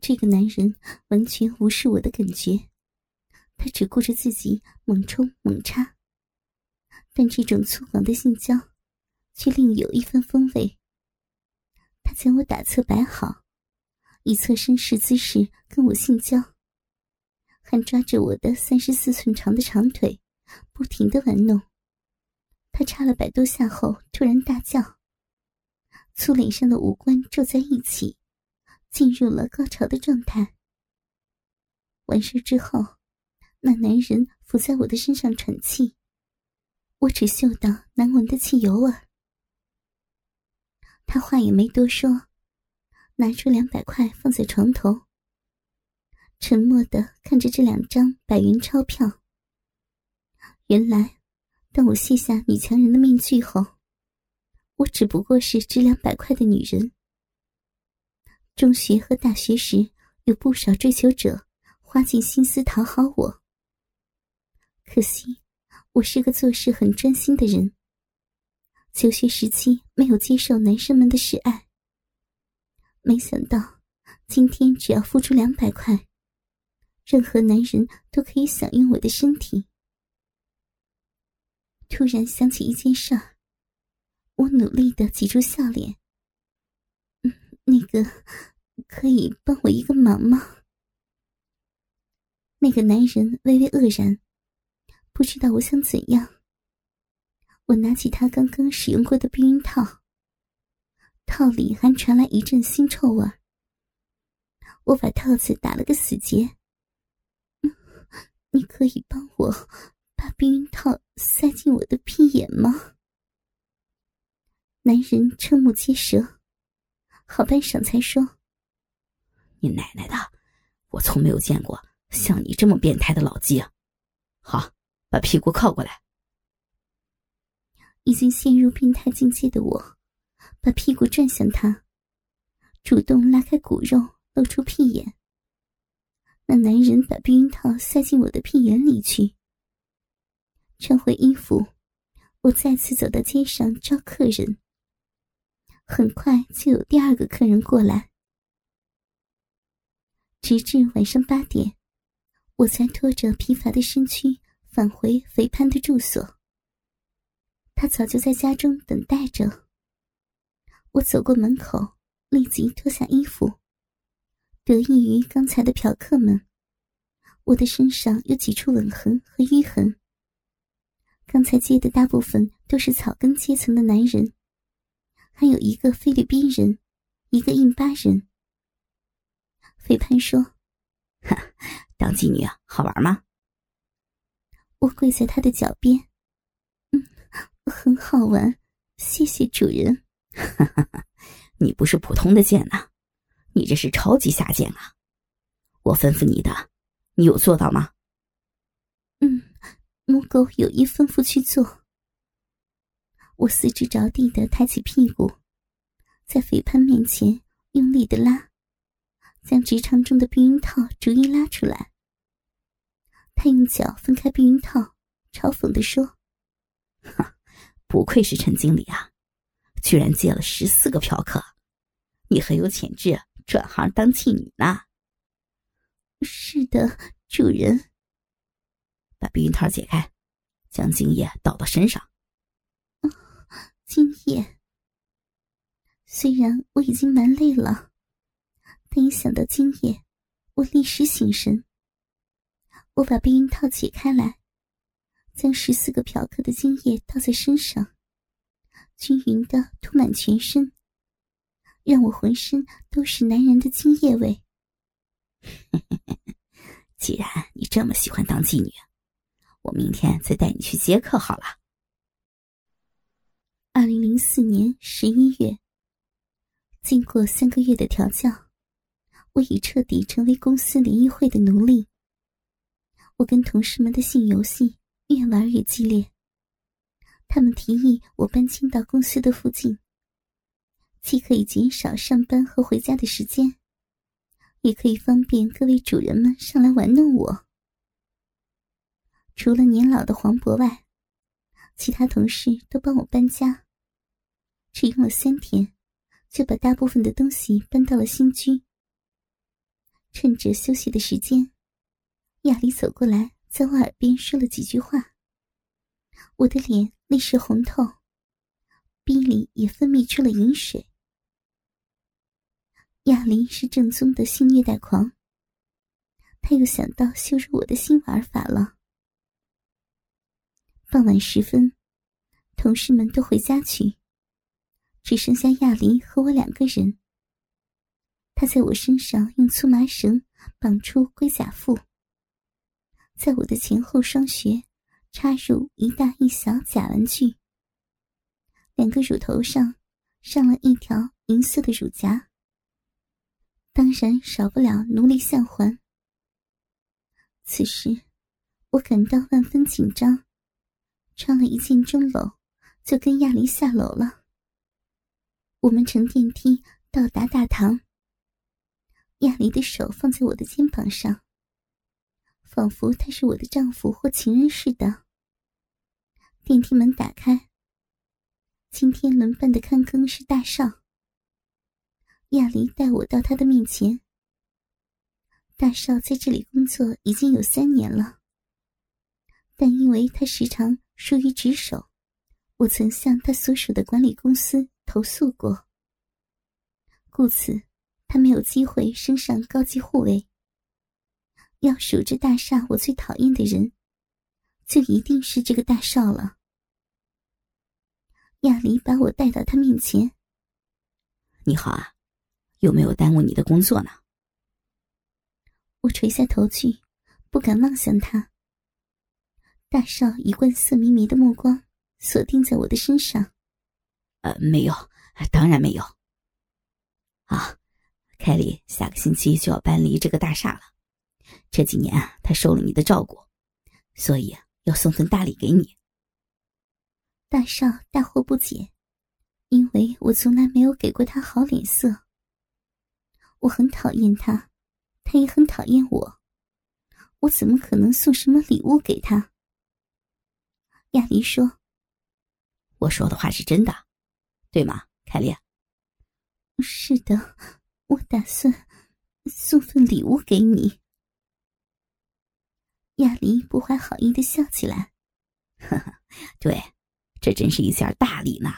这个男人完全无视我的感觉，他只顾着自己猛冲猛插。但这种粗犷的性交，却另有一番风味。他将我打侧摆好，以侧身式姿势跟我性交，还抓着我的三十四寸长的长腿，不停的玩弄。他插了百多下后，突然大叫，粗脸上的五官皱在一起，进入了高潮的状态。完事之后，那男人伏在我的身上喘气。我只嗅到难闻的汽油味。他话也没多说，拿出两百块放在床头，沉默的看着这两张百元钞票。原来，当我卸下女强人的面具后，我只不过是值两百块的女人。中学和大学时，有不少追求者花尽心思讨好我，可惜。我是个做事很专心的人。求学时期没有接受男生们的示爱，没想到今天只要付出两百块，任何男人都可以享用我的身体。突然想起一件事儿，我努力的挤出笑脸。嗯，那个，可以帮我一个忙吗？那个男人微微愕然。不知道我想怎样。我拿起他刚刚使用过的避孕套，套里还传来一阵腥臭味。我把套子打了个死结。你可以帮我把避孕套塞进我的屁眼吗？男人瞠目结舌，好半晌才说：“你奶奶的，我从没有见过像你这么变态的老鸡啊！好。”把屁股靠过来。已经陷入变态境界的我，把屁股转向他，主动拉开骨肉，露出屁眼。那男人把避孕套塞进我的屁眼里去。穿回衣服，我再次走到街上招客人。很快就有第二个客人过来，直至晚上八点，我才拖着疲乏的身躯。返回肥潘的住所，他早就在家中等待着。我走过门口，立即脱下衣服。得益于刚才的嫖客们，我的身上有几处吻痕和淤痕。刚才接的大部分都是草根阶层的男人，还有一个菲律宾人，一个印巴人。肥潘说：“哈，当妓女啊，好玩吗？”我跪在他的脚边，嗯，很好玩，谢谢主人。你不是普通的贱呐，你这是超级下贱啊！我吩咐你的，你有做到吗？嗯，母狗有意吩咐去做。我四肢着地的抬起屁股，在肥潘面前用力的拉，将直肠中的避孕套逐一拉出来。他用脚分开避孕套，嘲讽的说：“哼，不愧是陈经理啊，居然接了十四个嫖客，你很有潜质，转行当妓女呢。”“是的，主人。”把避孕套解开，将精液倒到身上。哦精液。虽然我已经蛮累了，但一想到精液，我立时醒神。我把避孕套解开来，将十四个嫖客的精液倒在身上，均匀的涂满全身，让我浑身都是男人的精液味。既然你这么喜欢当妓女，我明天再带你去接客好了。二零零四年十一月，经过三个月的调教，我已彻底成为公司联谊会的奴隶。我跟同事们的性游戏越玩越激烈。他们提议我搬迁到公司的附近，既可以减少上班和回家的时间，也可以方便各位主人们上来玩弄我。除了年老的黄渤外，其他同事都帮我搬家。只用了三天，就把大部分的东西搬到了新居。趁着休息的时间，亚丽走过来，在我耳边说了几句话。我的脸立时红透，鼻里也分泌出了饮水。亚丽是正宗的性虐待狂，他又想到羞辱我的新玩法了。傍晚时分，同事们都回家去，只剩下亚丽和我两个人。他在我身上用粗麻绳绑出龟甲缚，在我的前后双穴插入一大一小假玩具，两个乳头上上了一条银色的乳夹，当然少不了奴隶项环。此时，我感到万分紧张，穿了一件中楼，就跟亚丽下楼了。我们乘电梯到达大堂。亚离的手放在我的肩膀上，仿佛他是我的丈夫或情人似的。电梯门打开，今天轮班的看更是大少。亚离带我到他的面前。大少在这里工作已经有三年了，但因为他时常疏于职守，我曾向他所属的管理公司投诉过，故此。他没有机会升上高级护卫。要数这大厦我最讨厌的人，就一定是这个大少了。亚离把我带到他面前。你好啊，有没有耽误你的工作呢？我垂下头去，不敢望向他。大少一贯色迷迷的目光锁定在我的身上。呃，没有，当然没有。啊。凯莉下个星期就要搬离这个大厦了，这几年啊，他受了你的照顾，所以要送份大礼给你。大少大惑不解，因为我从来没有给过他好脸色。我很讨厌他，他也很讨厌我，我怎么可能送什么礼物给他？亚丽说：“我说的话是真的，对吗，凯莉？”是的。我打算送份礼物给你。亚离不怀好意的笑起来，呵呵，对，这真是一件大礼呢。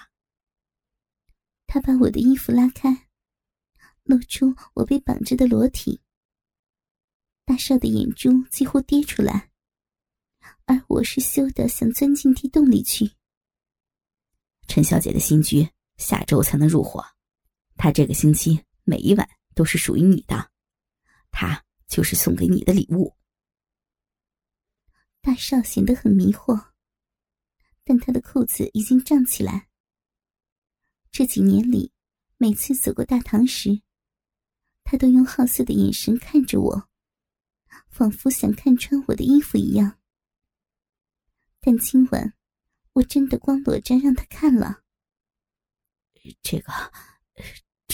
他把我的衣服拉开，露出我被绑着的裸体。大少的眼珠几乎跌出来，而我是羞得想钻进地洞里去。陈小姐的新居下周才能入伙，她这个星期。每一晚都是属于你的，他就是送给你的礼物。大少显得很迷惑，但他的裤子已经胀起来。这几年里，每次走过大堂时，他都用好色的眼神看着我，仿佛想看穿我的衣服一样。但今晚，我真的光裸着让他看了。这个。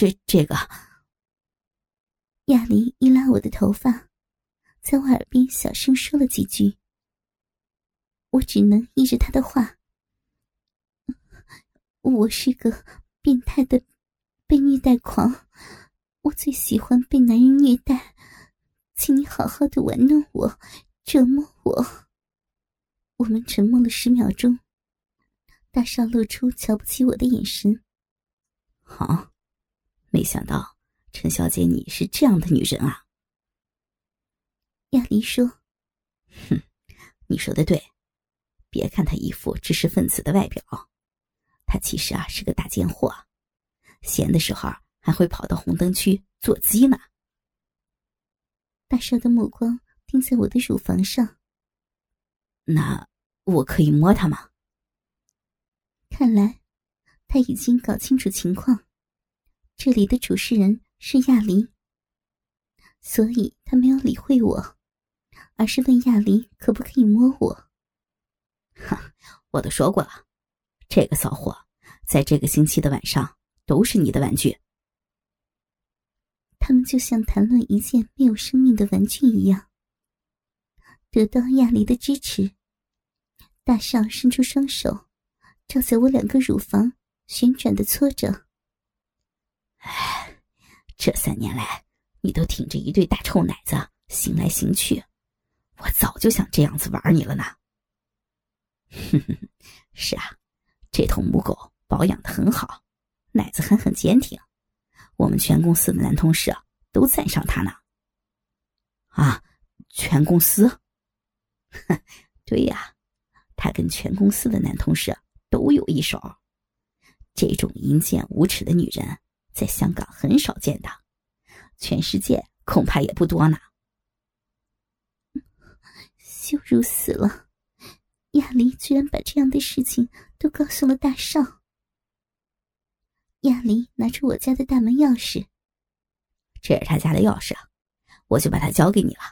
这这个，亚离一拉我的头发，在我耳边小声说了几句。我只能依着他的话。我是个变态的被虐待狂，我最喜欢被男人虐待，请你好好的玩弄我，折磨我。我们沉默了十秒钟，大少露出瞧不起我的眼神。好。没想到陈小姐你是这样的女人啊！亚离说：“哼，你说的对，别看她一副知识分子的外表，她其实啊是个大贱货，闲的时候还会跑到红灯区做鸡呢。”大少的目光盯在我的乳房上。那我可以摸她吗？看来他已经搞清楚情况。这里的主事人是亚离，所以他没有理会我，而是问亚离可不可以摸我。哈，我都说过了，这个骚货在这个星期的晚上都是你的玩具。他们就像谈论一件没有生命的玩具一样。得到亚离的支持，大少伸出双手，照在我两个乳房旋转的搓着。哎，这三年来，你都挺着一对大臭奶子行来行去，我早就想这样子玩你了呢。哼哼，是啊，这头母狗保养的很好，奶子还很坚挺，我们全公司的男同事都赞赏它呢。啊，全公司？哼 对呀，他跟全公司的男同事都有一手。这种淫贱无耻的女人，在香港很少见的，全世界恐怕也不多呢。羞辱死了！亚离居然把这样的事情都告诉了大少。亚离拿出我家的大门钥匙，这是他家的钥匙，我就把它交给你了，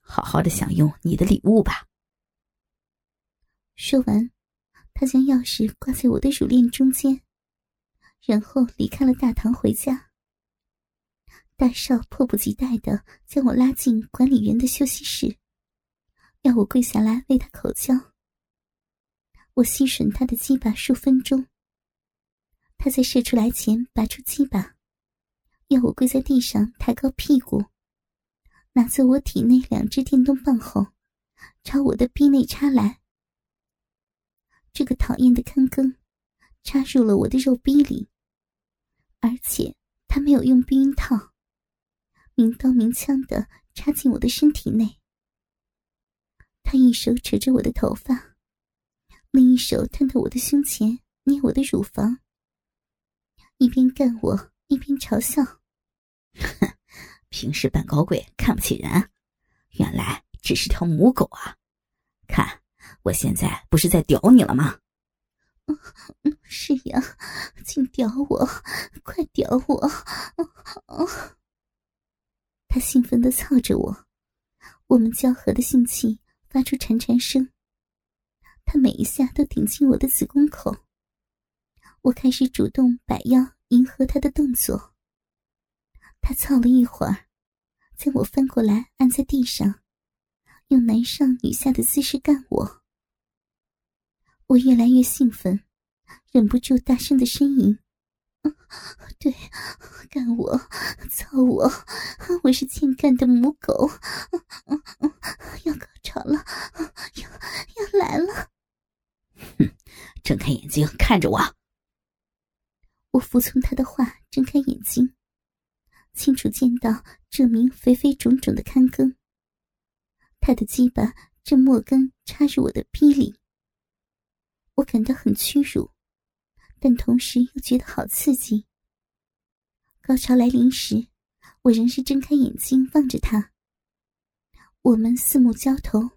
好好的享用你的礼物吧。说完，他将钥匙挂在我的乳链中间，然后离开了大堂回家。大少迫不及待的将我拉进管理员的休息室，要我跪下来为他口交。我吸吮他的鸡巴数分钟。他在射出来前拔出鸡巴，要我跪在地上，抬高屁股，拿走我体内两只电动棒后，朝我的逼内插来。这个讨厌的坑坑，插入了我的肉逼里，而且他没有用避孕套，明刀明枪的插进我的身体内。他一手扯着我的头发。另一手探到我的胸前，捏我的乳房，一边干我一边嘲笑：“哼，平时扮高贵看不起人，原来只是条母狗啊！看，我现在不是在屌你了吗？”“是呀，请屌我，快屌我！”他兴奋的操着我，我们交合的性器发出潺潺声。他每一下都顶进我的子宫口，我开始主动摆腰迎合他的动作。他操了一会儿，将我翻过来按在地上，用男上女下的姿势干我。我越来越兴奋，忍不住大声的呻吟：“对，干我，操我，我是欠干的母狗，要高潮了，要要来了。”哼，睁开眼睛看着我。我服从他的话，睁开眼睛，清楚见到这名肥肥肿肿的看更。他的鸡巴正末根插入我的逼里，我感到很屈辱，但同时又觉得好刺激。高潮来临时，我仍是睁开眼睛望着他。我们四目交投。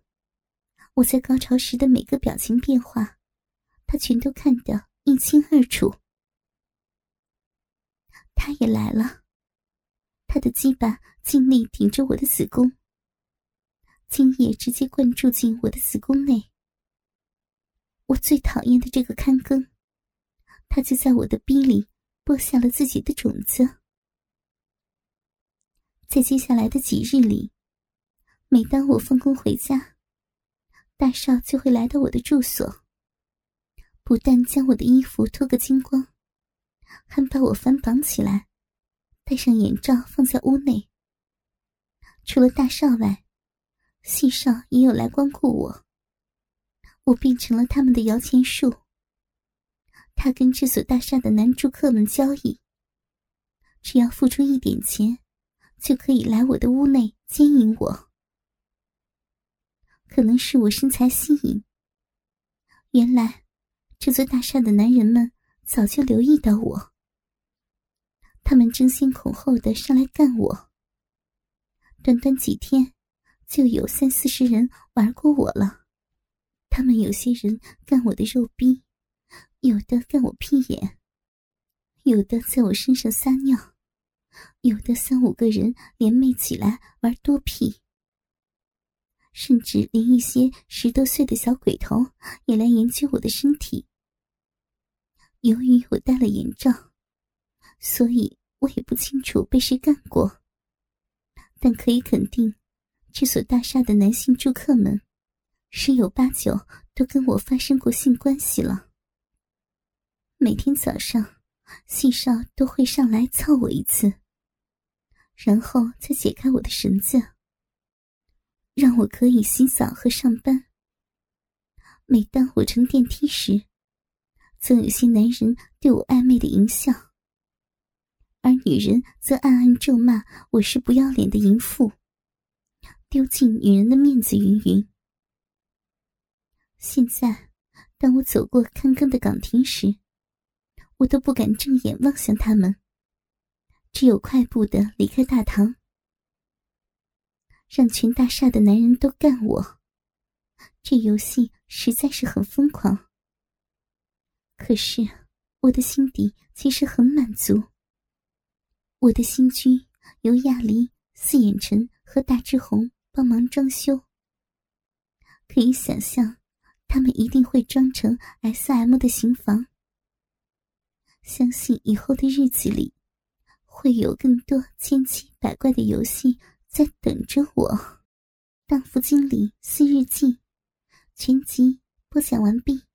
我在高潮时的每个表情变化，他全都看得一清二楚。他也来了，他的鸡巴尽力顶着我的子宫，精液直接灌注进我的子宫内。我最讨厌的这个看更，他就在我的逼里播下了自己的种子。在接下来的几日里，每当我放工回家，大少就会来到我的住所，不但将我的衣服脱个精光，还把我反绑起来，戴上眼罩放在屋内。除了大少外，细少也有来光顾我。我变成了他们的摇钱树。他跟这所大厦的男住客们交易，只要付出一点钱，就可以来我的屋内奸淫我。可能是我身材吸引。原来，这座大厦的男人们早就留意到我，他们争先恐后的上来干我。短短几天，就有三四十人玩过我了。他们有些人干我的肉逼，有的干我屁眼，有的在我身上撒尿，有的三五个人联袂起来玩多屁。甚至连一些十多岁的小鬼头也来研究我的身体。由于我戴了眼罩，所以我也不清楚被谁干过。但可以肯定，这所大厦的男性住客们，十有八九都跟我发生过性关系了。每天早上，细少都会上来操我一次，然后再解开我的绳子，让我可以洗澡和上班。每当我乘电梯时，总有些男人对我暧昧的淫笑，而女人则暗暗咒骂我是不要脸的淫妇，丢尽女人的面子云云。现在，当我走过看更的岗亭时，我都不敢正眼望向他们，只有快步的离开大堂，让全大厦的男人都干我。这游戏实在是很疯狂。可是，我的心底其实很满足。我的新居由亚离、四眼晨和大志宏帮忙装修，可以想象，他们一定会装成 S.M 的刑房。相信以后的日子里，会有更多千奇百怪的游戏在等着我。荡妇经理四日记全集播讲完毕。